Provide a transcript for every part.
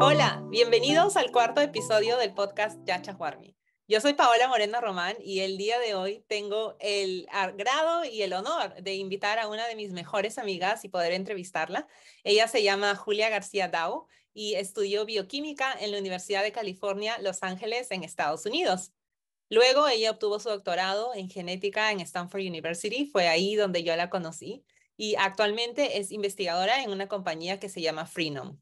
Hola, bienvenidos al cuarto episodio del podcast Yacha Huarmi. Yo soy Paola Moreno Román y el día de hoy tengo el agrado y el honor de invitar a una de mis mejores amigas y poder entrevistarla. Ella se llama Julia García Dao y estudió bioquímica en la Universidad de California, Los Ángeles, en Estados Unidos. Luego ella obtuvo su doctorado en genética en Stanford University, fue ahí donde yo la conocí y actualmente es investigadora en una compañía que se llama Freenome.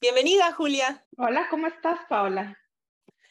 Bienvenida, Julia. Hola, ¿cómo estás, Paola?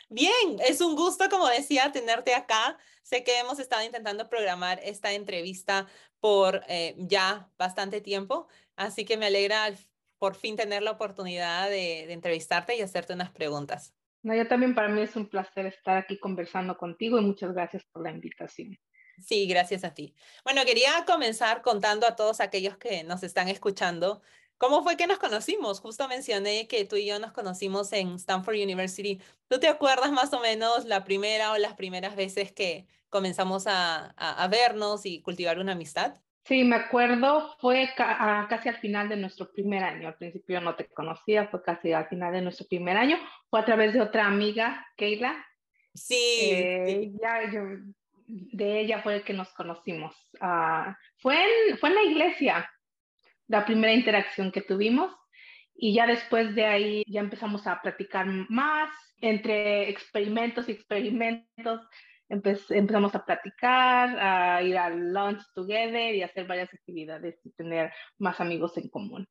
Bien, es un gusto, como decía, tenerte acá. Sé que hemos estado intentando programar esta entrevista por eh, ya bastante tiempo, así que me alegra por fin tener la oportunidad de, de entrevistarte y hacerte unas preguntas. No, yo también para mí es un placer estar aquí conversando contigo y muchas gracias por la invitación. Sí, gracias a ti. Bueno, quería comenzar contando a todos aquellos que nos están escuchando ¿Cómo fue que nos conocimos? Justo mencioné que tú y yo nos conocimos en Stanford University. ¿Tú te acuerdas más o menos la primera o las primeras veces que comenzamos a, a, vernos y cultivar una amistad? Sí, me acuerdo, fue casi al final de nuestro primer año. Al principio no te conocía, fue casi al final de nuestro primer año. Fue a través de otra amiga, Keila. Sí. Eh, Ya, yo, de ella fue el que nos conocimos. Uh, fue, en, fue en la iglesia la primera interacción que tuvimos y ya después de ahí ya empezamos a platicar más entre experimentos y experimentos. empezamos a platicar, a ir al lunch together y hacer varias actividades y tener más amigos en común.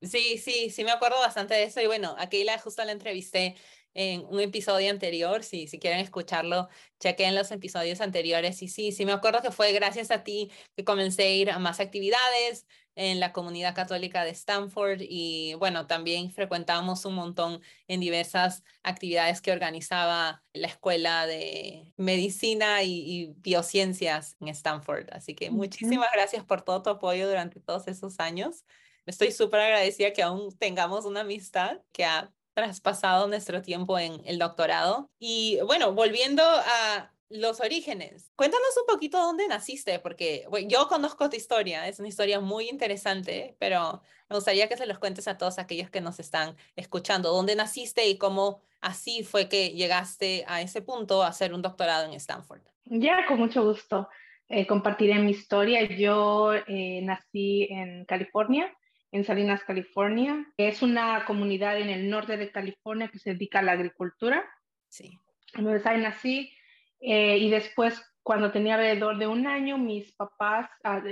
Sí, sí, sí me acuerdo bastante de eso y bueno, aquí la justo la entrevisté en un episodio anterior, si, si quieren escucharlo, chequen los episodios anteriores y sí, sí me acuerdo que fue gracias a ti que comencé a ir a más actividades, en la comunidad católica de Stanford y bueno, también frecuentamos un montón en diversas actividades que organizaba la Escuela de Medicina y, Biociencias en Stanford. Así que muchísimas gracias por todo tu apoyo durante todos esos años. Estoy súper agradecida que aún tengamos una amistad que ha traspasado nuestro tiempo en el doctorado. Y bueno, volviendo a los orígenes. Cuéntanos un poquito dónde naciste, porque yo conozco tu historia, es una historia muy interesante, pero me gustaría que se los cuentes a todos aquellos que nos están escuchando, dónde naciste y cómo así fue que llegaste a ese punto a hacer un doctorado en Stanford. Ya, con mucho gusto. Eh, compartiré mi historia. Yo eh, nací en California, en Salinas, California. Es una comunidad en el norte de California que se dedica a la agricultura. Sí. Entonces ahí nací, eh, y después, cuando tenía alrededor de un año, mis papás, ah,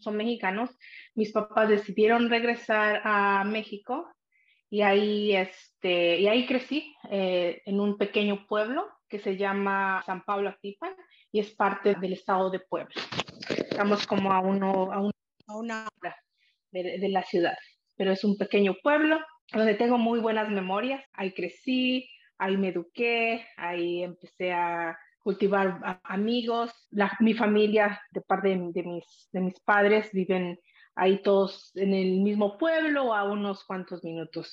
son mexicanos, mis papás decidieron regresar a México y ahí, este, y ahí crecí eh, en un pequeño pueblo que se llama San Pablo Atipan y es parte del estado de Puebla. Estamos como a, uno, a, una hora de, de la ciudad, pero es un pequeño pueblo donde tengo muy buenas memorias. Ahí crecí, ahí me eduqué, ahí empecé a cultivar amigos. mi familia, de parte de, mis, de mis padres, viven ahí todos en el mismo pueblo a unos cuantos minutos.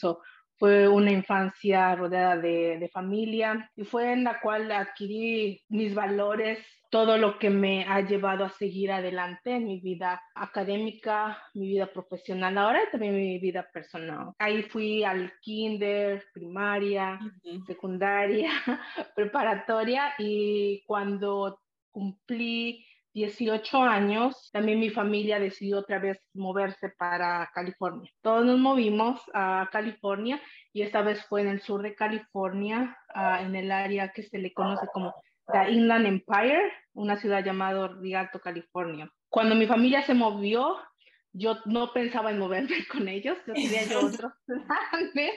Fue una infancia rodeada de, de, familia y fue en la cual adquirí mis valores todo lo que me ha llevado a seguir adelante en mi vida académica, mi vida profesional, ahora y también mi vida personal. Ahí fui al kinder, primaria, secundaria, preparatoria y cuando cumplí 18 años, también mi familia decidió otra vez moverse para California. Todos nos movimos a California y esta vez fue en el sur de California, ah, en el área que se le conoce como la Inland Empire, una ciudad llamada Rialto, California. Cuando mi familia se movió, yo no pensaba en moverme con ellos, yo tenía yo otros planes.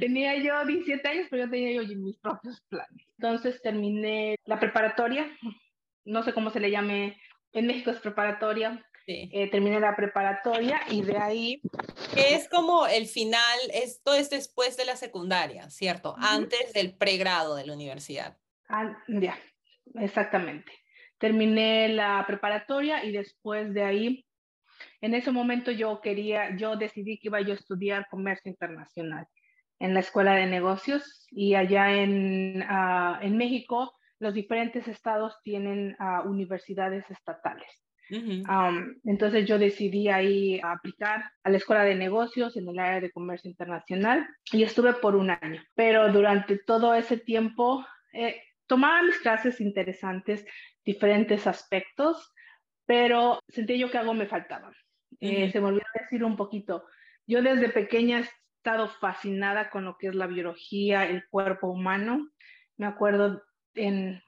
Tenía yo 17 años, pero yo tenía yo mis propios planes. Entonces terminé la preparatoria, no sé cómo se le llame, en México es preparatoria. Eh, terminé la preparatoria y de ahí... Es como el final, esto es después de la secundaria, ¿cierto? Antes del pregrado de la universidad. Ah, ya, exactamente. Terminé la preparatoria y después de ahí, en ese momento yo quería, yo decidí que iba yo a estudiar comercio internacional en la escuela de negocios y allá en, ah, en México los diferentes estados tienen uh, universidades estatales. entonces yo decidí ahí aplicar a la escuela de negocios en el área de comercio internacional y estuve por un año. Pero durante todo ese tiempo eh, tomaba mis clases interesantes, diferentes aspectos, pero sentí yo que algo me faltaba. Eh, se me olvidó decir un poquito. Yo desde pequeña he estado fascinada con lo que es la biología, el cuerpo humano. Me acuerdo en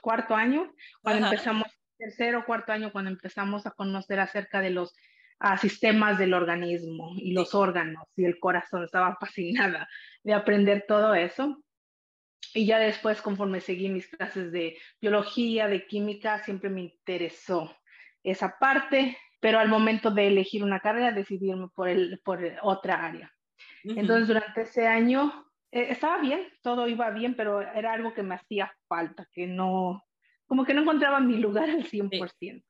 cuarto año, cuando empezamos, tercero o cuarto año, cuando empezamos a conocer acerca de los sistemas del organismo y los órganos y el corazón. Estaba fascinada de aprender todo eso. Y ya después, conforme seguí mis clases de biología, de química, siempre me interesó esa parte, pero al momento de elegir una carrera decidí irme por, el, por otra área. Entonces, durante ese año eh, estaba bien, todo iba bien, pero era algo que me hacía falta, que no, como que no encontraba mi lugar al 100%.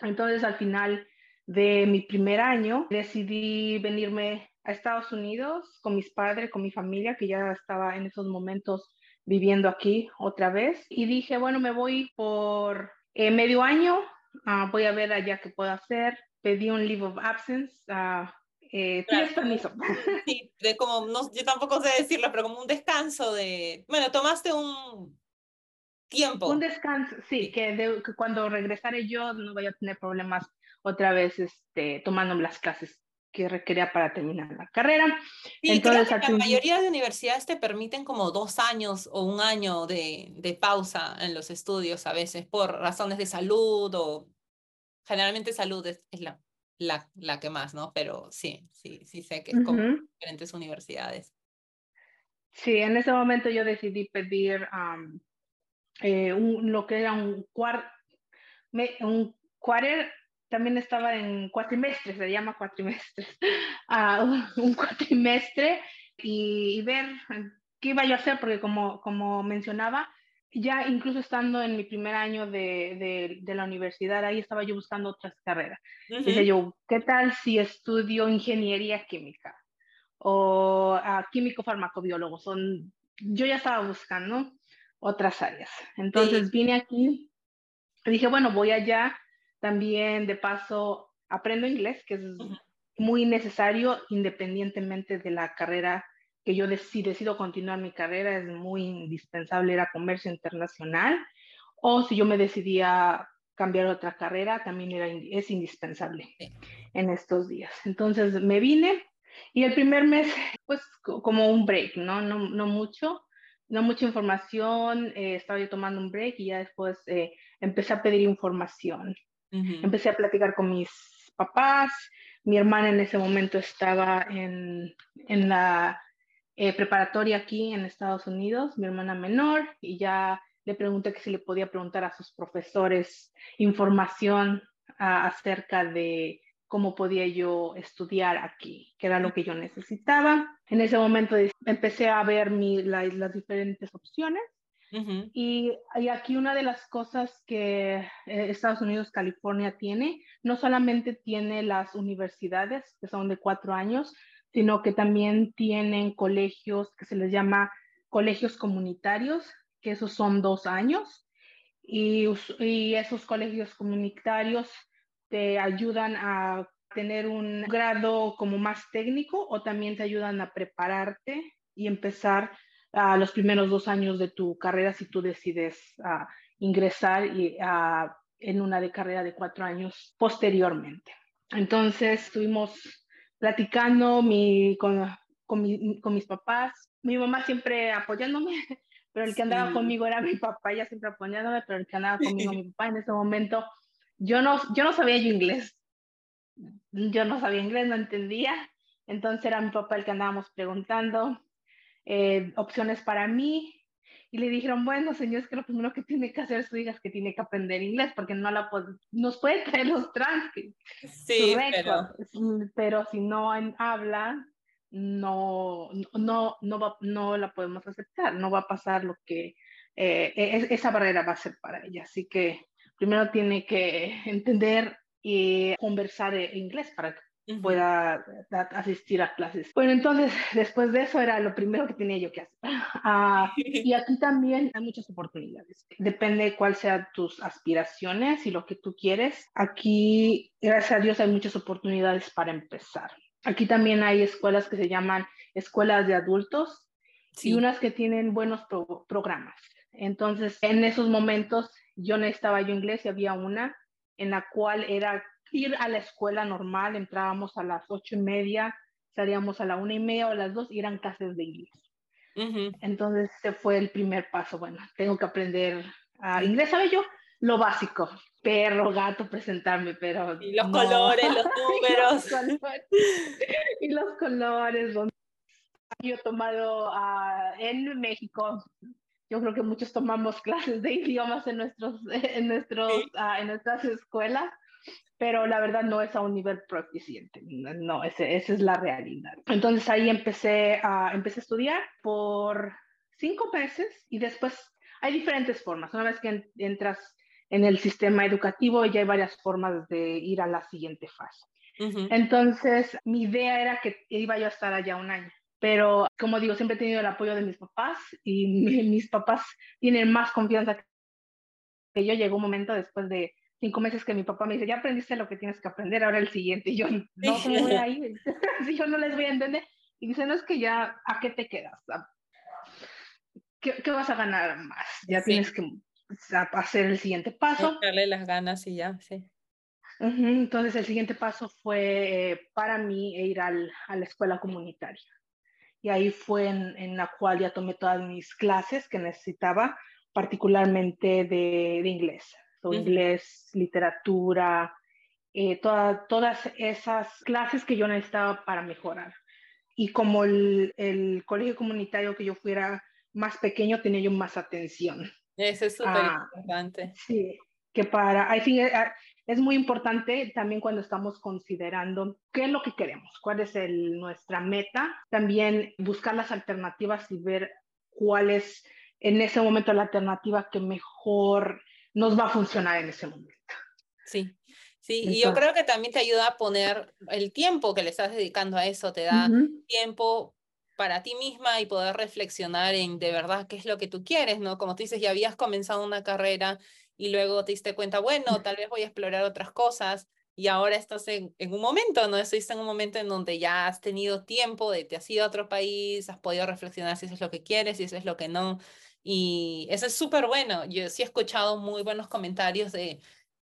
Entonces, al final de mi primer año, decidí venirme a Estados Unidos con mis padres, con mi familia, que ya estaba en esos momentos viviendo aquí otra vez. Y dije, bueno, me voy por eh, medio año, ah, voy a ver allá qué puedo hacer. Pedí un leave of absence. Uh, ¿Tienes permiso? Sí, de como, no, yo tampoco sé decirlo, pero como un descanso de, bueno, tomaste un tiempo. Un descanso, sí, Que, que, cuando regresaré yo no voy a tener problemas otra vez este, tomando las clases que requería para terminar la carrera. Entonces, la mayoría de universidades te permiten como dos años o un año de, de, pausa en los estudios a veces por razones de salud o generalmente salud es, la, la, la, que más, ¿no? Pero sí, sí, sí sé que es como diferentes universidades. Sí, en ese momento yo decidí pedir eh, un, lo que era un cuarto, un quarter también estaba en cuatrimestre, se llama cuatrimestre, uh, un cuatrimestre y, ver qué iba yo a hacer, porque como, como mencionaba, ya incluso estando en mi primer año de, de, la universidad, ahí estaba yo buscando otras carreras. Dije yo, ¿qué tal si estudio ingeniería química o químico farmacobiólogo? Son, yo ya estaba buscando otras áreas. Entonces vine aquí, dije, bueno, voy allá también, de paso, aprendo inglés, que es muy necesario independientemente de la carrera que yo si decido continuar mi carrera, es muy indispensable ir a comercio internacional. O si yo me decidía cambiar otra carrera, también era, es indispensable en estos días. Entonces me vine y el primer mes, pues como un break, ¿no? No, no mucho, no mucha información, eh, estaba yo tomando un break y ya después eh, empecé a pedir información. Empecé a platicar con mis papás. Mi hermana en ese momento estaba en, en la eh, preparatoria aquí en Estados Unidos, mi hermana menor, y ya le pregunté que si le podía preguntar a sus profesores información acerca de cómo podía yo estudiar aquí, que era lo que yo necesitaba. En ese momento empecé a ver mi, las diferentes opciones y, aquí una de las cosas que eh, Estados Unidos, California tiene, no solamente tiene las universidades, que son de cuatro años, sino que también tienen colegios que se les llama colegios comunitarios, que esos son dos años. Y, y esos colegios comunitarios te ayudan a tener un grado como más técnico o también te ayudan a prepararte y empezar a los primeros dos años de tu carrera si tú decides uh, ingresar y, en una de carrera de cuatro años posteriormente. Entonces estuvimos platicando mi, con, con, mi, con, mis papás, mi mamá siempre apoyándome, pero el que andaba conmigo era mi papá, ella siempre apoyándome, pero el que andaba conmigo mi papá en ese momento, yo no, yo no sabía yo inglés, yo no sabía inglés, no entendía, entonces era mi papá el que andábamos preguntando, eh, opciones para mí. Y le dijeron, bueno, señor, es que lo primero que tiene que hacer su hija es que tiene que aprender inglés, porque no la nos puede traer los transcripts. Sí, pero... pero... si no habla, no, no, no, va, no la podemos aceptar, no va a pasar lo que eh, e, esa barrera va a ser para ella. Así que primero tiene que entender y conversar en inglés para pueda asistir a clases. Bueno, entonces, después de eso era lo primero que tenía yo que hacer. Ah, y aquí también hay muchas oportunidades. Depende cuál sean tus aspiraciones y lo que tú quieres. Aquí, gracias a Dios, hay muchas oportunidades para empezar. Aquí también hay escuelas que se llaman escuelas de adultos y unas que tienen buenos programas. Entonces, en esos momentos, yo necesitaba yo inglés y había una en la cual era ir a la escuela normal, entrábamos a las ocho y media, salíamos a la una y media o a las dos y eran clases de inglés. Entonces, ese fue el primer paso. Bueno, tengo que aprender a inglés, ¿sabe yo? Lo básico, perro, gato, presentarme, pero... Y los colores, los números. y los colores. Yo he tomado uh, en México yo creo que muchos tomamos clases de idiomas en, nuestros, en, nuestros, ah, en nuestras escuelas, pero la verdad no es a un nivel proficiente, no, esa es la realidad. Entonces ahí empecé a, empecé a estudiar por cinco meses y después hay diferentes formas. Una vez que entras en el sistema educativo ya hay varias formas de ir a la siguiente fase. Entonces mi idea era que iba yo a estar allá un año pero como digo, siempre he tenido el apoyo de mis papás y mis papás tienen más confianza que yo. Llegó un momento después de cinco meses que mi papá me dice, ya aprendiste lo que tienes que aprender, ahora el siguiente. Y yo, no, ¿cómo voy a ir? si yo no les voy a entender. Y dice, no es que ya, ¿a qué te quedas? ¿Qué, qué vas a ganar más? Ya tienes que hacer el siguiente paso. Darle las ganas y ya, sí. Entonces el siguiente paso fue eh, para mí ir al, a la escuela comunitaria y ahí fue en, la cual ya tomé todas mis clases que necesitaba, particularmente de, inglés, inglés, literatura, eh, todas esas clases que yo necesitaba para mejorar. Y como el, el, colegio comunitario que yo fuera más pequeño, tenía yo más atención. Eso es súper ah, importante. Sí, que para, I think, es muy importante también cuando estamos considerando qué es lo que queremos, cuál es el, nuestra meta, también buscar las alternativas y ver cuál es en ese momento la alternativa que mejor nos va a funcionar en ese momento. Sí, sí, y yo creo que también te ayuda a poner el tiempo que le estás dedicando a eso, te da tiempo para ti misma y poder reflexionar en de verdad qué es lo que tú quieres, ¿no? Como tú dices, ya habías comenzado una carrera y luego te diste cuenta, bueno, tal vez voy a explorar otras cosas y ahora estás en, en un momento, ¿no? Estás en un momento en donde ya has tenido tiempo, de, te has ido a otro país, has podido reflexionar si eso es lo que quieres, si eso es lo que no. Y eso es súper bueno. Yo sí he escuchado muy buenos comentarios de,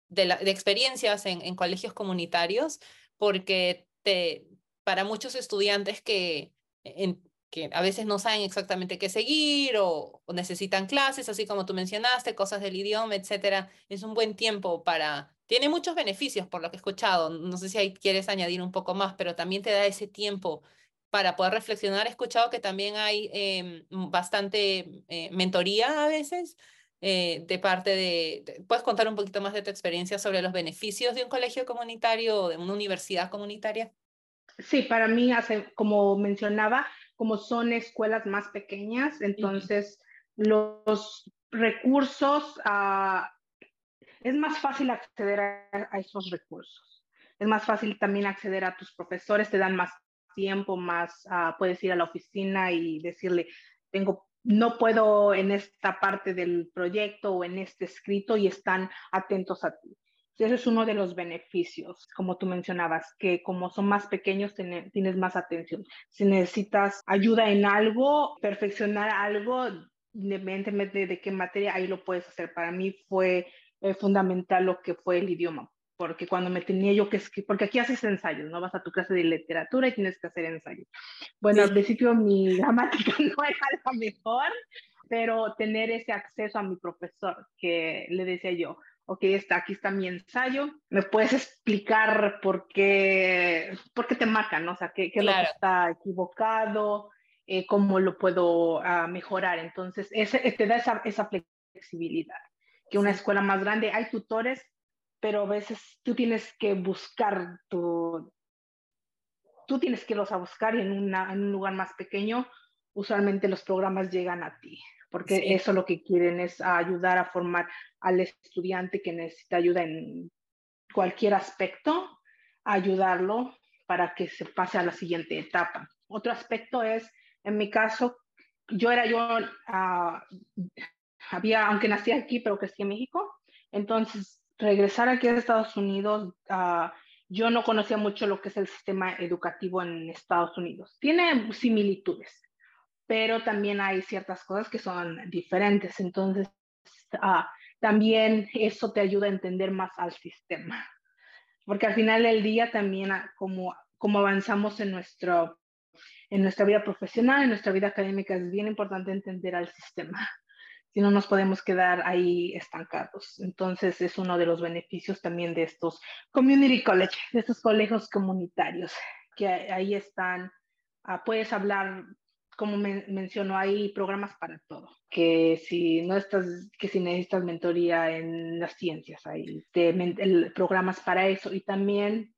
de, experiencias en, en colegios comunitarios, porque te, para muchos estudiantes que en, que a veces no saben exactamente qué seguir o, necesitan clases, así como tú mencionaste, cosas del idioma, etcétera. Es un buen tiempo para... Tiene muchos beneficios por lo que he escuchado. No sé si ahí quieres añadir un poco más, pero también te da ese tiempo para poder reflexionar. He escuchado que también hay em, bastante eh, mentoría a veces eh, de parte de... ¿Puedes contar un poquito más de tu experiencia sobre los beneficios de un colegio comunitario o de una universidad comunitaria? Sí, para mí, hace, como mencionaba, como son escuelas más pequeñas, entonces los recursos, ah, es más fácil acceder a, esos recursos. Es más fácil también acceder a tus profesores, te dan más tiempo, más, uh, puedes ir a la oficina y decirle, tengo, no puedo en esta parte del proyecto o en este escrito y están atentos a ti. Ese es uno de los beneficios, como tú mencionabas, que como son más pequeños tienes más atención. Si necesitas ayuda en algo, perfeccionar algo, independientemente de qué materia, ahí lo puedes hacer. Para mí fue eh, fundamental lo que fue el idioma, porque cuando me tenía yo que escribir, porque aquí haces ensayos, ¿no? Vas a tu clase de literatura y tienes que hacer ensayos. Bueno, al principio mi gramática no era la mejor, pero tener ese acceso a mi profesor, que le decía yo, ok, está, aquí está mi ensayo, ¿me puedes explicar por qué, por qué te marcan, ¿no? O sea, qué, qué es lo que está equivocado, eh, cómo lo puedo ah, mejorar. Entonces, ese, te da esa, esa flexibilidad. Que una escuela más grande, hay tutores, pero a veces tú tienes que buscar tu, tú tienes que irlos a buscar y en, una, en un lugar más pequeño, usualmente los programas llegan a ti porque eso lo que quieren es ayudar a formar al estudiante que necesita ayuda en cualquier aspecto, ayudarlo para que se pase a la siguiente etapa. Otro aspecto es, en mi caso, yo era yo, ah, había, aunque nací aquí, pero crecí en México, entonces regresar aquí a Estados Unidos, uh, yo no conocía mucho lo que es el sistema educativo en Estados Unidos. Tiene similitudes, pero también hay ciertas cosas que son diferentes. Entonces, uh, también eso te ayuda a entender más al sistema. Porque al final del día también ah, como, como avanzamos en, nuestro, en nuestra vida profesional, en nuestra vida académica, es bien importante entender al sistema si no nos podemos quedar ahí estancados. Entonces es uno de los beneficios también de estos community college, de estos colegios comunitarios, que ahí están, ah, puedes hablar, como mencionó, hay programas para todo, que si no estás, que si necesitas mentoría en las ciencias, hay programas para eso y también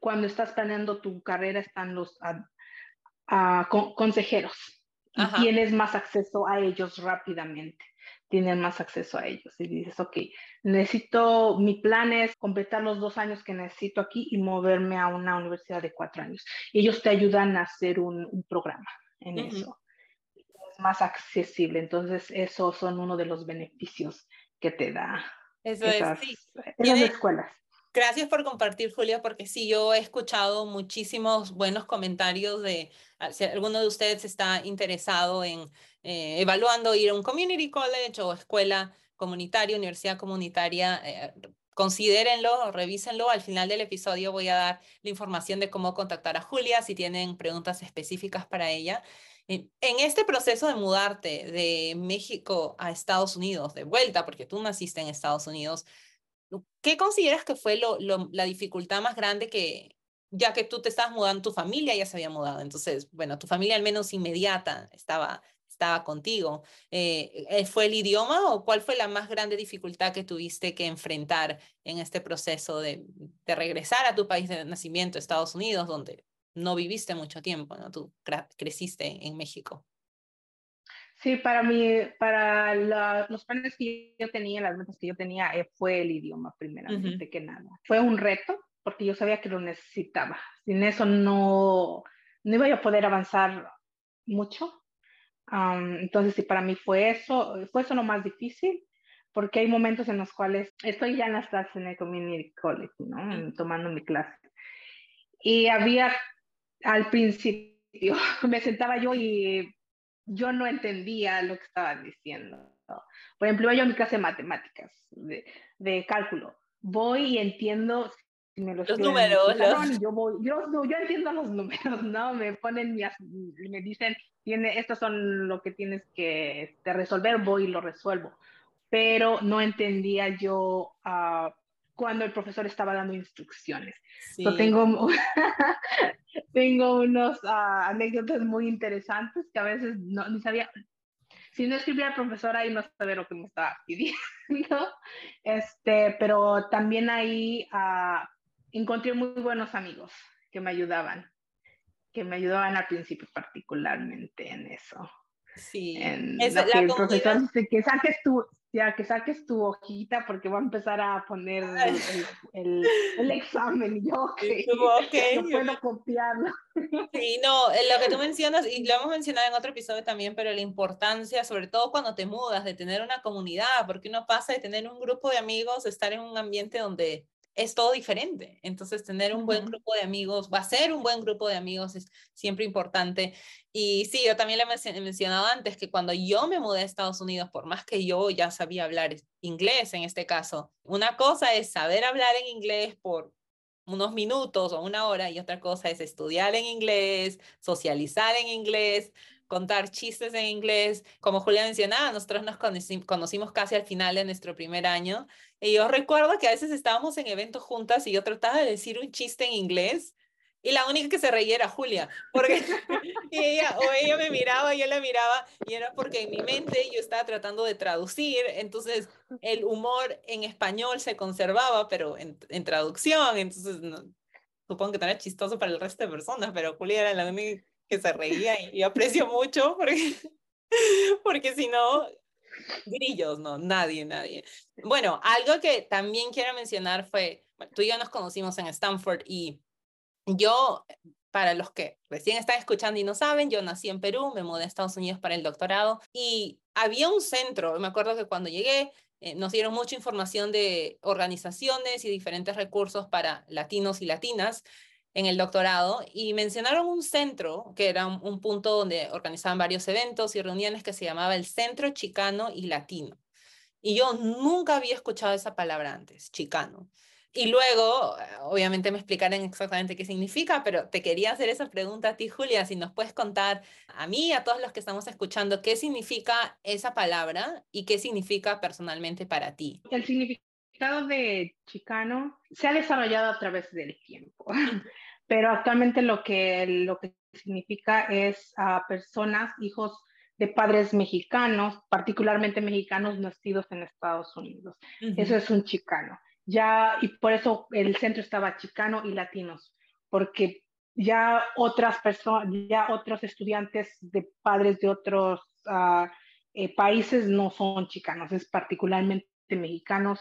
cuando estás planeando tu carrera están los uh, consejeros y tienes más acceso a ellos rápidamente. Tienes más acceso a ellos y dices, ok, necesito, mi plan es completar los dos años que necesito aquí y moverme a una universidad de cuatro años. Y ellos te ayudan a hacer un, programa en eso. Es más accesible. Entonces, esos son uno de los beneficios que te da eso esas, es, esas escuelas. Gracias por compartir, Julia, porque sí, yo he escuchado muchísimos buenos comentarios de ah, si alguno de ustedes está interesado en eh, evaluando ir a un community college o escuela comunitaria, universidad comunitaria. Eh, considérenlo, revísenlo. Al final del episodio voy a dar la información de cómo contactar a Julia si tienen preguntas específicas para ella. En este proceso de mudarte de México a Estados Unidos, de vuelta, porque tú naciste en Estados Unidos, ¿Qué consideras que fue lo, la dificultad más grande que, ya que tú te estabas mudando, tu familia ya se había mudado, entonces, bueno, tu familia al menos inmediata estaba, estaba contigo. Eh, eh, ¿Fue el idioma o cuál fue la más grande dificultad que tuviste que enfrentar en este proceso de, de regresar a tu país de nacimiento, Estados Unidos, donde no viviste mucho tiempo, ¿no? Tú creciste en México. Sí, para mí, para los planes que yo tenía, las metas que yo tenía, eh, fue el idioma primeramente que nada. Fue un reto porque yo sabía que lo necesitaba. Sin eso no, no iba a poder avanzar mucho. entonces, sí, para mí fue eso, fue eso lo más difícil, porque hay momentos en los cuales estoy ya en las clases en el Community College, ¿no? Tomando mi clase. Y había, al principio, me sentaba yo y yo no entendía lo que estaban diciendo. Por ejemplo, yo en mi clase de matemáticas, de, de cálculo, voy y entiendo los números. Yo, voy, yo, yo, entiendo los números, ¿no? Me ponen, me dicen, tiene, estos son lo que tienes que este, resolver, voy y lo resuelvo. Pero no entendía yo uh, cuando el profesor estaba dando instrucciones. Yo tengo, tengo unos uh, anécdotas muy interesantes que a veces no ni sabía. Si no escribía el profesor ahí no sabía lo que me estaba pidiendo. Este, pero también ahí uh, encontré muy buenos amigos que me ayudaban, que me ayudaban al principio particularmente en eso. Sí, es la que el profesor dice que saques tu, ya que saques tu hojita porque voy a empezar a poner el, el, examen. Y yo, okay, no puedo copiarlo. Sí, no, eh, lo que tú mencionas, y lo hemos mencionado en otro episodio también, pero la importancia, sobre todo cuando te mudas, de tener una comunidad, porque uno pasa de tener un grupo de amigos, estar en un ambiente donde es todo diferente. Entonces, tener un buen grupo de amigos, va a ser un buen grupo de amigos, es siempre importante. Y sí, yo también le he mencionado antes que cuando yo me mudé a Estados Unidos, por más que yo ya sabía hablar inglés en este caso, una cosa es saber hablar en inglés por unos minutos o una hora y otra cosa es estudiar en inglés, socializar en inglés, contar chistes en inglés. Como Julia mencionaba, nosotros nos conocimos casi al final de nuestro primer año. Y yo recuerdo que a veces estábamos en eventos juntas y yo trataba de decir un chiste en inglés y la única que se reía era Julia, porque ella, o ella me miraba, yo la miraba, y era porque en mi mente yo estaba tratando de traducir, entonces el humor en español se conservaba, pero en, en traducción, entonces supongo que no era chistoso para el resto de personas, pero Julia era la única que se reía y yo aprecio mucho porque, porque si no, grillos, no, nadie, nadie. Bueno, algo que también quiero mencionar fue, tú y yo nos conocimos en Stanford y yo, para los que recién están escuchando y no saben, yo nací en Perú, me mudé a Estados Unidos para el doctorado y había un centro, me acuerdo que cuando llegué eh, nos dieron mucha información de organizaciones y diferentes recursos para latinos y latinas en el doctorado y mencionaron un centro que era un, punto donde organizaban varios eventos y reuniones que se llamaba el Centro Chicano y Latino. Y yo nunca había escuchado esa palabra antes, chicano. Y luego, obviamente me explicarán exactamente qué significa, pero te quería hacer esa pregunta a ti, Julia, si nos puedes contar a mí y a todos los que estamos escuchando qué significa esa palabra y qué significa personalmente para ti. El significado de chicano se ha desarrollado a través del tiempo, pero actualmente lo que, lo que significa es a personas, hijos de padres mexicanos, particularmente mexicanos nacidos en Estados Unidos. Eso es un chicano ya, y por eso el centro estaba chicano y latinos, porque ya otras personas, ya otros estudiantes de padres de otros ah, eh, países no son chicanos, es particularmente mexicanos,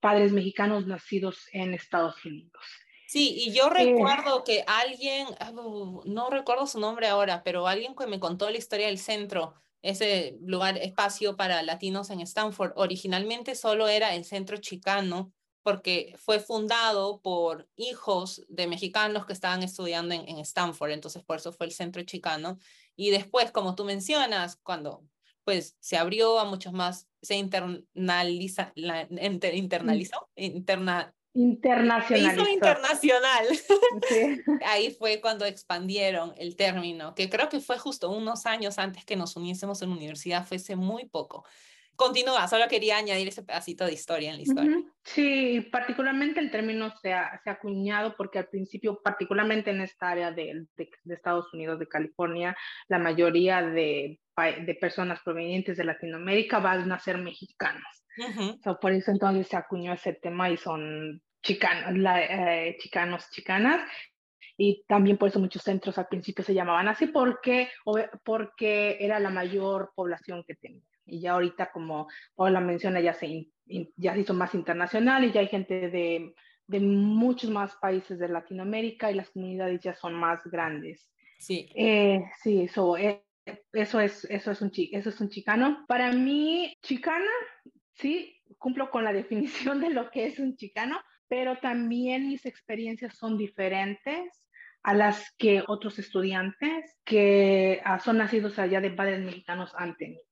padres mexicanos nacidos en Estados Unidos. Sí, y yo recuerdo que alguien, ah, no recuerdo su nombre ahora, pero alguien que me contó la historia del centro, ese lugar, espacio para latinos en Stanford, originalmente solo era el centro chicano porque fue fundado por hijos de mexicanos que estaban estudiando en, Stanford, entonces por eso fue el centro chicano. Y después, como tú mencionas, cuando pues se abrió a muchos más, se internaliza, la, internalizó, interna, Internacionalizó. hizo internacional. Ahí fue cuando expandieron el término, que creo que fue justo unos años antes que nos uniésemos en la universidad, fuese muy poco. Continúa, solo quería añadir ese pedacito de historia en la historia. Sí, particularmente el término se ha, se ha, acuñado porque al principio, particularmente en esta área de, de, Estados Unidos, de California, la mayoría de, de, personas provenientes de Latinoamérica van a ser mexicanos. por eso entonces se acuñó ese tema y son chicanos, la, eh, chicanos, chicanas. Y también por eso muchos centros al principio se llamaban así porque, porque era la mayor población que tenían y ya ahorita, como Paula menciona, ya se, ya se hizo más internacional y ya hay gente de, de muchos más países de Latinoamérica y las comunidades ya son más grandes. Sí. Eh, sí, eso, eh, eso, es, eso, es un, eso es un chicano. Para mí, chicana, sí, cumplo con la definición de lo que es un chicano, pero también mis experiencias son diferentes a las que otros estudiantes que ah, son nacidos allá de padres mexicanos han tenido.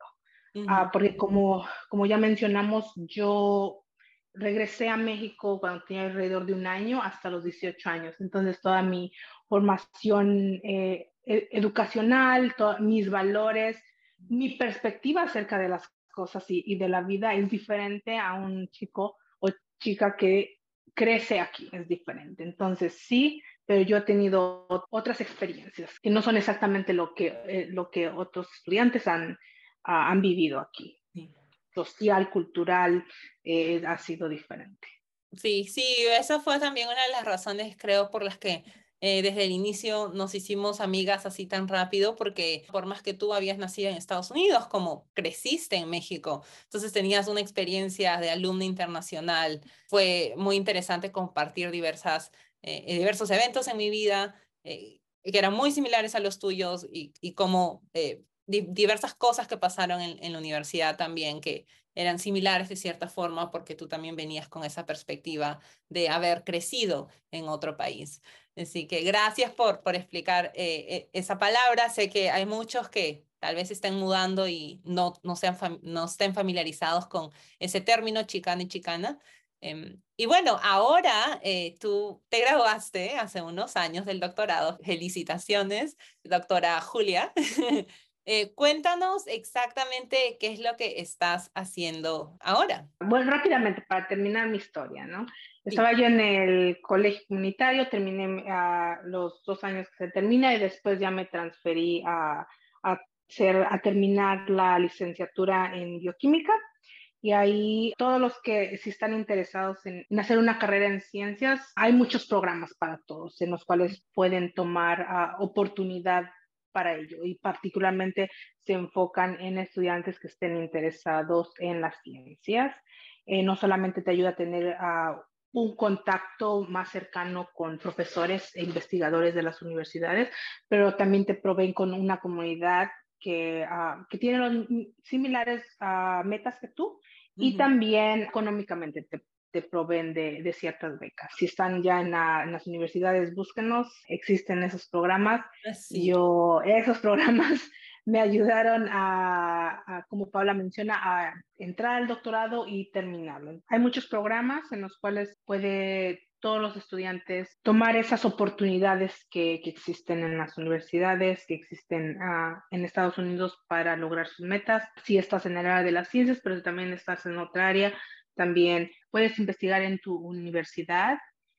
Ah, porque como, como ya mencionamos, yo regresé a México cuando tenía alrededor de un año hasta los 18 años. Entonces toda mi formación eh, e, educacional, mis valores, mi perspectiva acerca de las cosas y, y, de la vida es diferente a un chico o chica que crece aquí, es diferente. Entonces sí, pero yo he tenido otras experiencias que no son exactamente lo que, eh, lo que otros estudiantes han han vivido aquí. Social, cultural, eh, ha sido diferente. Sí, sí, esa fue también una de las razones, creo, por las que eh, desde el inicio nos hicimos amigas así tan rápido, porque por más que tú habías nacido en Estados Unidos, como creciste en México, entonces tenías una experiencia de alumna internacional, fue muy interesante compartir diversas, eh, diversos eventos en mi vida que eran muy similares a los tuyos y, y cómo diversas cosas que pasaron en, la universidad también que eran similares de cierta forma porque tú también venías con esa perspectiva de haber crecido en otro país. Así que gracias por, por explicar eh, eh, esa palabra. Sé que hay muchos que tal vez estén mudando y no, no, sean no estén familiarizados con ese término chicano y chicana. Em, y bueno, ahora eh, tú te graduaste hace unos años del doctorado. Felicitaciones, doctora Julia. Eh, cuéntanos exactamente qué es lo que estás haciendo ahora. Bueno, rápidamente, para terminar mi historia, ¿no? Estaba yo en el colegio comunitario, terminé a los dos años que se termina y después ya me transferí a, a, a terminar la licenciatura en bioquímica. Y ahí todos los que si están interesados en, hacer una carrera en ciencias, hay muchos programas para todos en los cuales pueden tomar uh, oportunidad para ello y particularmente se enfocan en estudiantes que estén interesados en las ciencias. Eh, no solamente te ayuda a tener un contacto más cercano con profesores e investigadores de las universidades, pero también te proveen con una comunidad que, uh, que tiene los similares uh, metas que tú y también económicamente te, te proveen de, de, ciertas becas. Si están ya en, en, las universidades, búsquenos, existen esos programas. Así. Yo, esos programas me ayudaron a, como Paula menciona, a entrar al doctorado y terminarlo. Hay muchos programas en los cuales puede todos los estudiantes tomar esas oportunidades que, que existen en las universidades, que existen uh, en Estados Unidos para lograr sus metas. Si estás en el área de las ciencias, pero también estás en otra área, también puedes investigar en tu universidad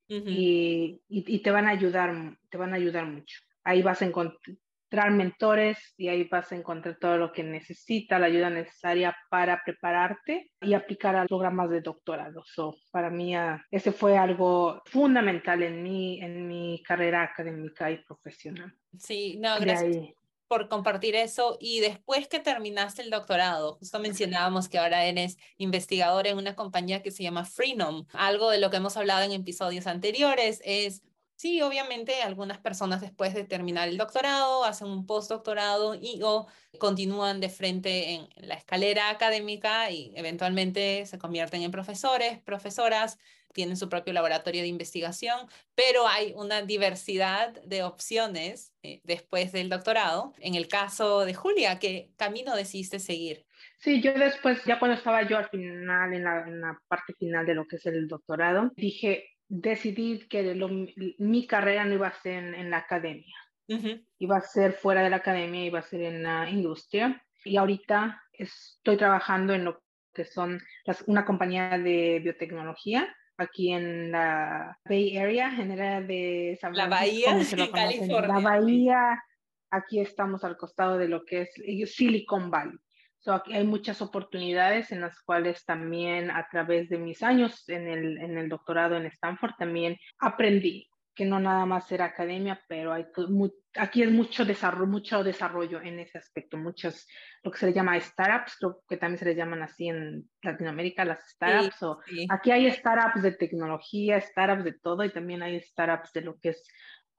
uh -huh. y, y, y, te van a ayudar, te van a ayudar mucho. Ahí vas a encontrar mentores y ahí vas a encontrar todo lo que necesita, la ayuda necesaria para prepararte y aplicar a programas de doctorado. So, para mí uh, ese fue algo fundamental en mi, en mi carrera académica y profesional. Sí, no, gracias por compartir eso. Y después que terminaste el doctorado, justo mencionábamos que ahora eres investigador en una compañía que se llama Freenom. Algo de lo que hemos hablado en episodios anteriores es Sí, obviamente algunas personas después de terminar el doctorado hacen un postdoctorado y o continúan de frente en la escalera académica y eventualmente se convierten en profesores, profesoras, tienen su propio laboratorio de investigación, pero hay una diversidad de opciones eh, después del doctorado. En el caso de Julia, ¿qué camino decidiste seguir? Sí, yo después, ya cuando estaba yo al final, en la, en la parte final de lo que es el doctorado, dije, decidí que lo, mi carrera no iba a ser en, en la academia, uh -huh. iba a ser fuera de la academia, iba a ser en la industria. Y ahorita estoy trabajando en lo que son las, una compañía de biotecnología aquí en la Bay Area, en el área de San La Bahía, en California. La Bahía, aquí estamos al costado de lo que es Silicon Valley. So, aquí hay muchas oportunidades en las cuales también a través de mis años en el, en el doctorado en Stanford también aprendí que no nada más era academia, pero hay muy, aquí es mucho desarrollo, mucho desarrollo en ese aspecto, muchos, lo que se le llama startups, lo que también se le llaman así en Latinoamérica, las startups. Sí, o, sí. Aquí hay startups de tecnología, startups de todo, y también hay startups de lo que es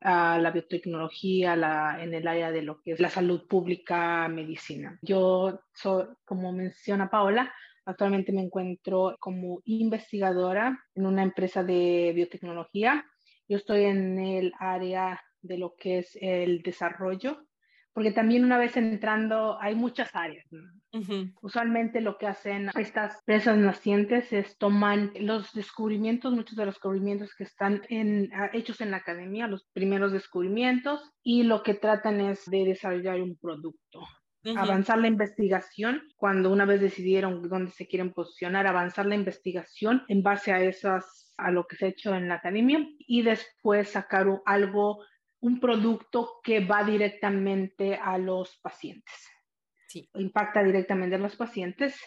uh, la biotecnología, la, en el área de lo que es la salud pública, medicina. Yo, soy, como menciona Paola, actualmente me encuentro como investigadora en una empresa de biotecnología yo estoy en el área de lo que es el desarrollo, porque también una vez entrando hay muchas áreas. Uh -huh. Usualmente lo que hacen estas empresas nacientes es toman los descubrimientos, muchos de los descubrimientos que están en, hechos en la academia, los primeros descubrimientos, y lo que tratan es de desarrollar un producto. Uh -huh. avanzar la investigación cuando una vez decidieron dónde se quieren posicionar, avanzar la investigación en base a esas a lo que se ha hecho en la academia y después sacar algo, un producto que va directamente a los pacientes. Sí. Impacta directamente a los pacientes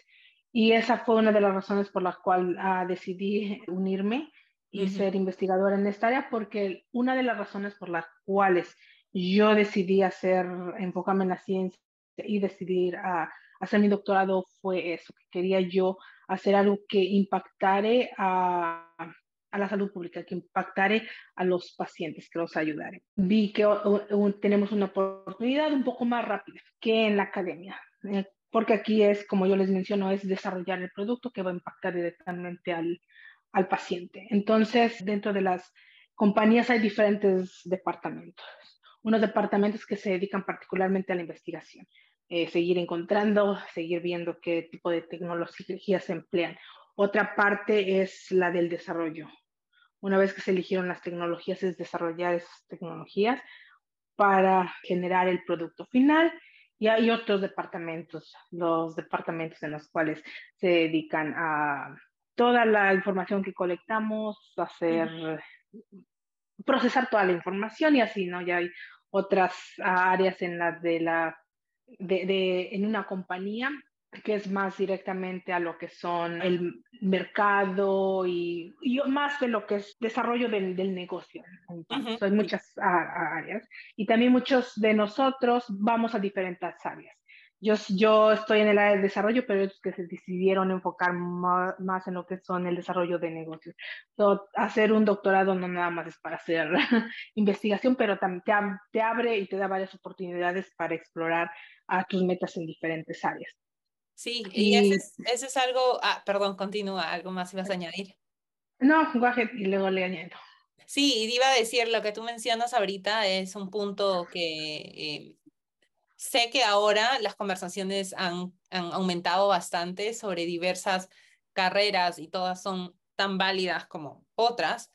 y esa fue una de las razones por las cuales uh, decidí unirme y uh -huh. ser investigadora en esta área porque una de las razones por las cuales yo decidí hacer, enfocarme en la ciencia y decidir uh, hacer mi doctorado fue eso, que quería yo hacer algo que impactare a, a la salud pública, que impactare a los pacientes, que los ayudare. Vi que uh, uh, tenemos una oportunidad un poco más rápida que en la academia, eh, porque aquí es, como yo les menciono, es desarrollar el producto que va a impactar directamente al, al paciente. Entonces, dentro de las compañías hay diferentes departamentos. Unos departamentos que se dedican particularmente a la investigación, eh, seguir encontrando, seguir viendo qué tipo de tecnologías se emplean. Otra parte es la del desarrollo. Una vez que se eligieron las tecnologías, es desarrollar esas tecnologías para generar el producto final. Y hay otros departamentos, los departamentos en los cuales se dedican a toda la información que colectamos, hacer, procesar toda la información y así, ¿no? Ya hay otras áreas en las de la, de, de, en una compañía que es más directamente a lo que son el mercado y, y más de lo que es desarrollo del, del negocio. Entonces, uh -huh. Hay muchas áreas y también muchos de nosotros vamos a diferentes áreas. yo, yo estoy en el área de desarrollo, pero ellos que se decidieron enfocar más, en lo que son el desarrollo de negocios. hacer un doctorado no nada más es para hacer investigación, pero también te, abre y te da varias oportunidades para explorar a tus metas en diferentes áreas. Sí, y, eso, es, algo, ah, perdón, continúa, algo más ibas a añadir. No, guaje, y luego le añado. Sí, y iba a decir, lo que tú mencionas ahorita es un punto que eh, Sé que ahora las conversaciones han, han aumentado bastante sobre diversas carreras y todas son tan válidas como otras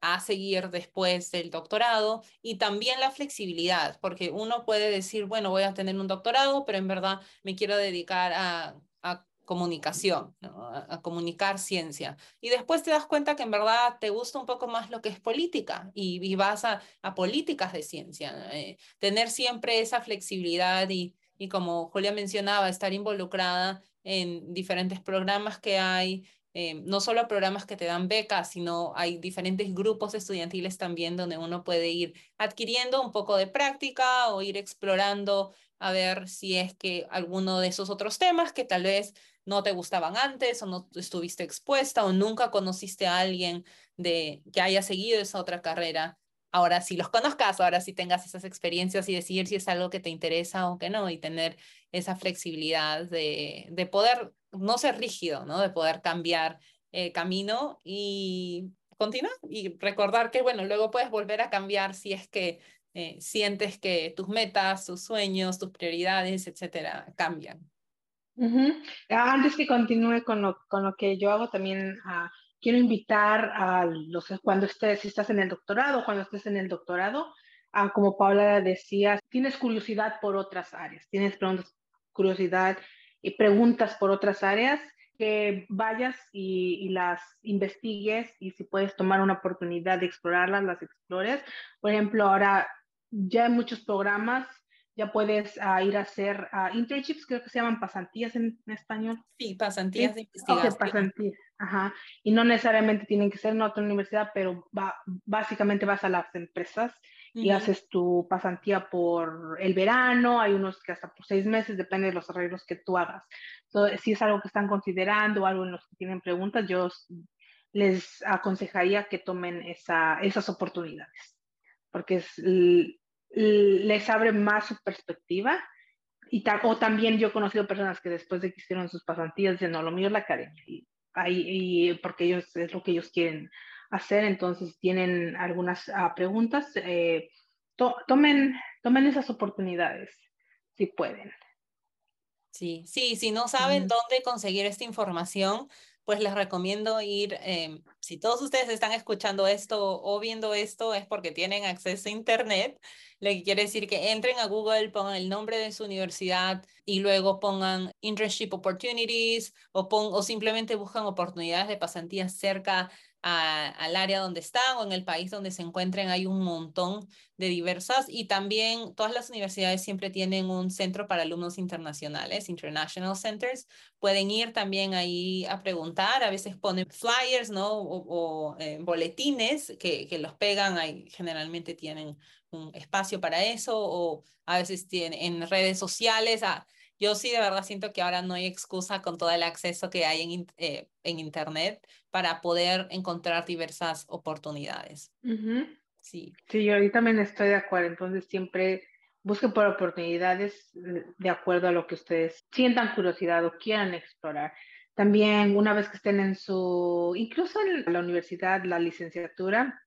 a seguir después del doctorado y también la flexibilidad, porque uno puede decir, bueno, voy a tener un doctorado, pero en verdad me quiero dedicar a, a comunicación, a, comunicar ciencia. Y después te das cuenta que en verdad te gusta un poco más lo que es política y, vas a, a, políticas de ciencia. Eh, tener siempre esa flexibilidad y, y, como Julia mencionaba, estar involucrada en diferentes programas que hay, eh, no solo programas que te dan becas, sino hay diferentes grupos estudiantiles también donde uno puede ir adquiriendo un poco de práctica o ir explorando a ver si es que alguno de esos otros temas que tal vez no te gustaban antes o no estuviste expuesta o nunca conociste a alguien de que haya seguido esa otra carrera. Ahora sí los conozcas, ahora sí tengas esas experiencias y decidir si es algo que te interesa o que no y tener esa flexibilidad de, de poder no ser rígido, ¿no? De poder cambiar eh, camino y continuar y recordar que, bueno, luego puedes volver a cambiar si es que eh, sientes que tus metas, tus sueños, tus prioridades, etcétera, cambian. Antes que continúe con lo, con lo que yo hago, también uh, quiero invitar a los, cuando estés, si estás en el doctorado, cuando estés en el doctorado, uh, como Paula decía, tienes curiosidad por otras áreas, tienes preguntas, curiosidad y preguntas por otras áreas, que vayas y, y, las investigues y si puedes tomar una oportunidad de explorarlas, las explores. Por ejemplo, ahora ya hay muchos programas ya puedes uh, ir a hacer uh, internships, creo que se llaman pasantías en, español. Sí, pasantías de investigación. pasantías, ajá. Y no necesariamente tienen que ser en otra universidad, pero va, básicamente vas a las empresas y haces tu pasantía por el verano, hay unos que hasta por seis meses, depende de los arreglos que tú hagas. Entonces, si es algo que están considerando o algo en los que tienen preguntas, yo les aconsejaría que tomen esa, esas oportunidades, porque es les abre más su perspectiva. Y o también yo he conocido personas que después de que hicieron sus pasantías dicen, no, lo mío es la academia. Y, ahí, porque ellos es lo que ellos quieren hacer. Entonces tienen algunas ah, preguntas. Eh, tomen, tomen esas oportunidades si pueden. Sí, sí, si no saben dónde conseguir esta información, pues les recomiendo ir, em, si todos ustedes están escuchando esto o viendo esto, es porque tienen acceso a Internet, lo que quiere decir que entren a Google, pongan el nombre de su universidad y luego pongan internship opportunities o, o simplemente buscan oportunidades de pasantías cerca al área donde están o en el país donde se encuentren. Hay un montón de diversas y también todas las universidades siempre tienen un centro para alumnos internacionales, International Centers. Pueden ir también ahí a preguntar, a veces ponen flyers, ¿no? O, eh, boletines que, que los pegan, ahí generalmente tienen un espacio para eso o a veces tienen en redes sociales. Ah, yo sí de verdad siento que ahora no hay excusa con todo el acceso que hay en, eh, en Internet para poder encontrar diversas oportunidades. Sí. Sí, yo también estoy de acuerdo. Entonces siempre busquen por oportunidades eh, de acuerdo a lo que ustedes sientan curiosidad o quieran explorar. También una vez que estén en su, incluso en la universidad, la licenciatura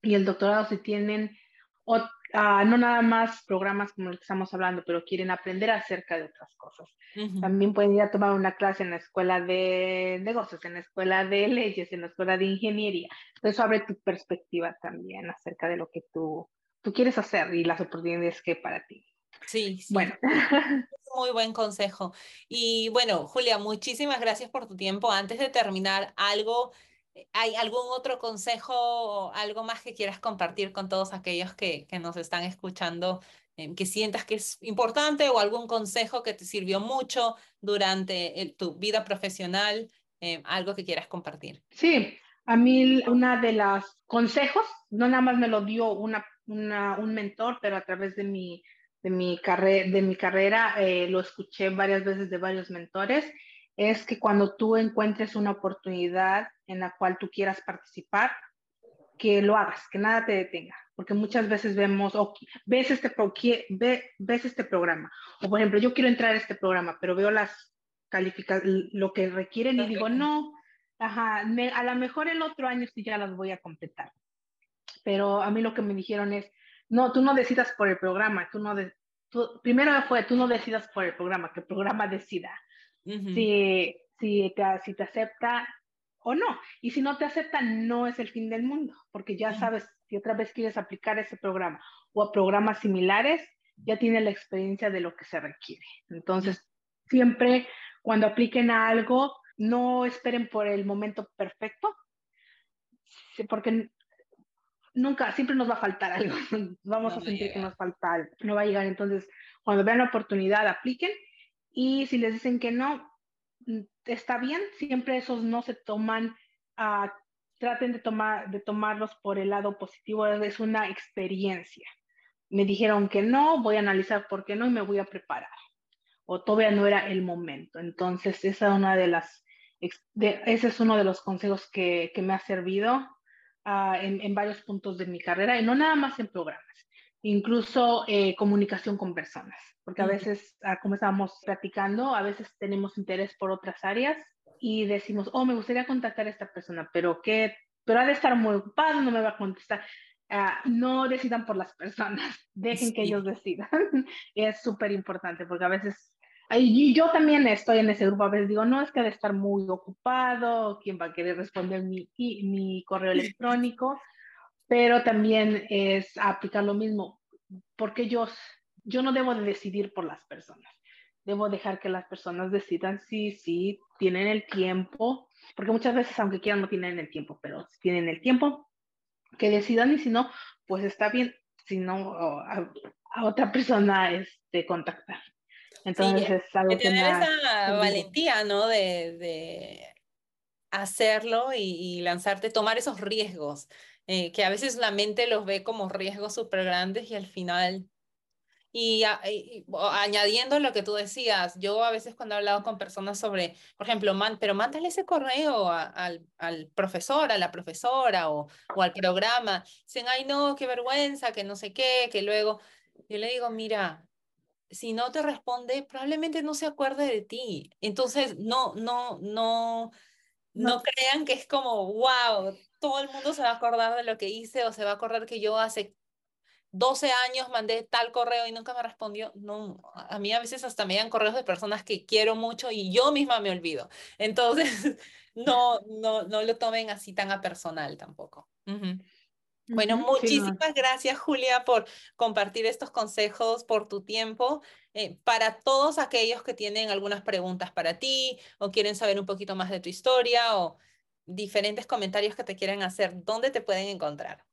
y el doctorado, si tienen o, ah, no nada más programas como el que estamos hablando, pero quieren aprender acerca de otras cosas. También pueden ir a tomar una clase en la escuela de negocios, en la escuela de leyes, en la escuela de ingeniería. Eso abre tu perspectiva también acerca de lo que tú, tú quieres hacer y las oportunidades que para ti. Sí, sí. Bueno. Muy buen consejo. Y bueno, Julia, muchísimas gracias por tu tiempo. Antes de terminar, algo ¿Hay algún otro consejo o algo más que quieras compartir con todos aquellos que, que nos están escuchando, eh, que sientas que es importante o algún consejo que te sirvió mucho durante tu vida profesional, eh, algo que quieras compartir? Sí, a mí una de las consejos, no nada más me lo dio una, un mentor, pero a través de mi de mi, de mi carrera, eh, lo escuché varias veces de varios mentores, es que cuando tú encuentres una oportunidad en la cual tú quieras participar, que lo hagas, que nada te detenga, porque muchas veces vemos, o ves, este ves este programa, o por ejemplo, yo quiero entrar a este programa, pero veo las calificaciones, lo que requieren y digo, no, ajá, a lo mejor el otro año sí ya las voy a completar. Pero a mí lo que me dijeron es, no, tú no decidas por el programa, tú no, de, primero fue, tú no decidas por el programa, que el programa decida. Si, si, te, si te acepta o no. Y si no te acepta, no es el fin del mundo, porque ya sabes, si otra vez quieres aplicar ese programa o a programas similares, ya tienes la experiencia de lo que se requiere. Entonces, siempre cuando apliquen a algo, no esperen por el momento perfecto, porque nunca, siempre nos va a faltar algo, vamos a sentir que nos falta algo, no va a llegar. Entonces, cuando vean la oportunidad, apliquen y si les dicen que no, mm, está bien, siempre esos no se toman, uh, traten de, tomar, de tomarlos por el lado positivo, es una experiencia. Me dijeron que no, voy a analizar por qué no y me voy a preparar. O todavía no era el momento. Entonces, esa es una de las, ese es uno de los consejos que, que me ha servido Ah, en, varios puntos de mi carrera y no nada más en programas, incluso eh, comunicación con personas, porque a veces, ah, como estábamos platicando, a veces tenemos interés por otras áreas y decimos, oh, me gustaría contactar a esta persona, pero que, pero ha de estar muy ocupado, no me va a contestar. Ah, no decidan por las personas, dejen que ellos decidan. es súper importante porque a veces y yo también estoy en ese grupo, a veces digo, no es que ha de estar muy ocupado, quién va a querer responder mi, mi correo electrónico, pero también es aplicar lo mismo, porque yo, yo no debo de decidir por las personas, debo dejar que las personas decidan si, si tienen el tiempo, porque muchas veces, aunque quieran, no tienen el tiempo, pero si tienen el tiempo, que decidan y si no, pues está bien, si no, a, a otra persona este, contactar. Entonces es algo que tener esa valentía, ¿no? De, de hacerlo y, lanzarte, tomar esos riesgos, eh, que a veces la mente los ve como riesgos súper grandes y al final y, añadiendo lo que tú decías, yo a veces cuando he hablado con personas sobre, por ejemplo, man, pero mándale ese correo al, al, profesor, a la profesora o, o, al programa, dicen, ay no, qué vergüenza, que no sé qué, que luego, yo le digo, mira, si no te responde, probablemente no se acuerde de ti. Entonces, no, no, no, no, crean que es como, wow, todo el mundo se va a acordar de lo que hice o se va a acordar que yo hace 12 años mandé tal correo y nunca me respondió. No, a mí a veces hasta me dan correos de personas que quiero mucho y yo misma me olvido. Entonces, no, no, no lo tomen así tan a personal tampoco. Bueno, muchísimas gracias Julia por compartir estos consejos, por tu tiempo. Eh, para todos aquellos que tienen algunas preguntas para ti o quieren saber un poquito más de tu historia o diferentes comentarios que te quieran hacer, ¿dónde te pueden encontrar?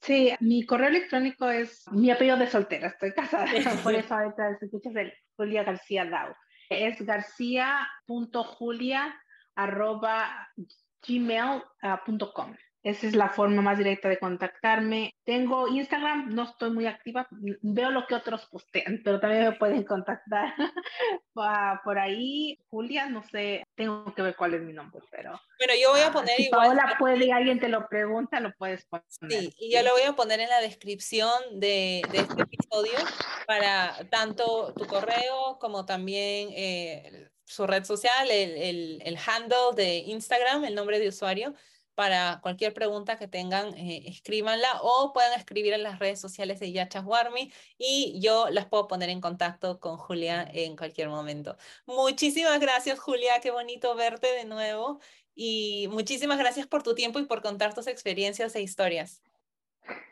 Sí, mi correo electrónico es mi apellido de soltera, estoy casada, por eso ahorita escuchas el Julia García Dao. Es garcía.julia.gmail.com. Esa es la forma más directa de contactarme. Tengo Instagram, no estoy muy activa, veo lo que otros postean, pero también me pueden contactar por ahí. Julia, no sé, tengo que ver cuál es mi nombre, pero... Pero yo voy a ah, poner si igual... Paola puede y alguien te lo pregunta, lo puedes poner. Sí, y yo lo voy a poner en la descripción de, de este episodio para tanto tu correo como también... Eh, su red social, el, el, el handle de Instagram, el nombre de usuario, para cualquier pregunta que tengan, eh, escríbanla o puedan escribir en las redes sociales de Yachas Warmi y yo las puedo poner en contacto con Julia en cualquier momento. Muchísimas gracias, Julia. Qué bonito verte de nuevo y muchísimas gracias por tu tiempo y por contar tus experiencias e historias.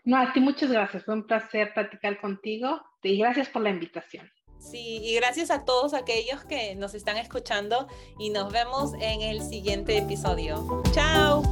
No, a ti muchas gracias. Fue un placer platicar contigo y gracias por la invitación. Sí, y gracias a todos aquellos que nos están escuchando y nos vemos en el siguiente episodio. Chao.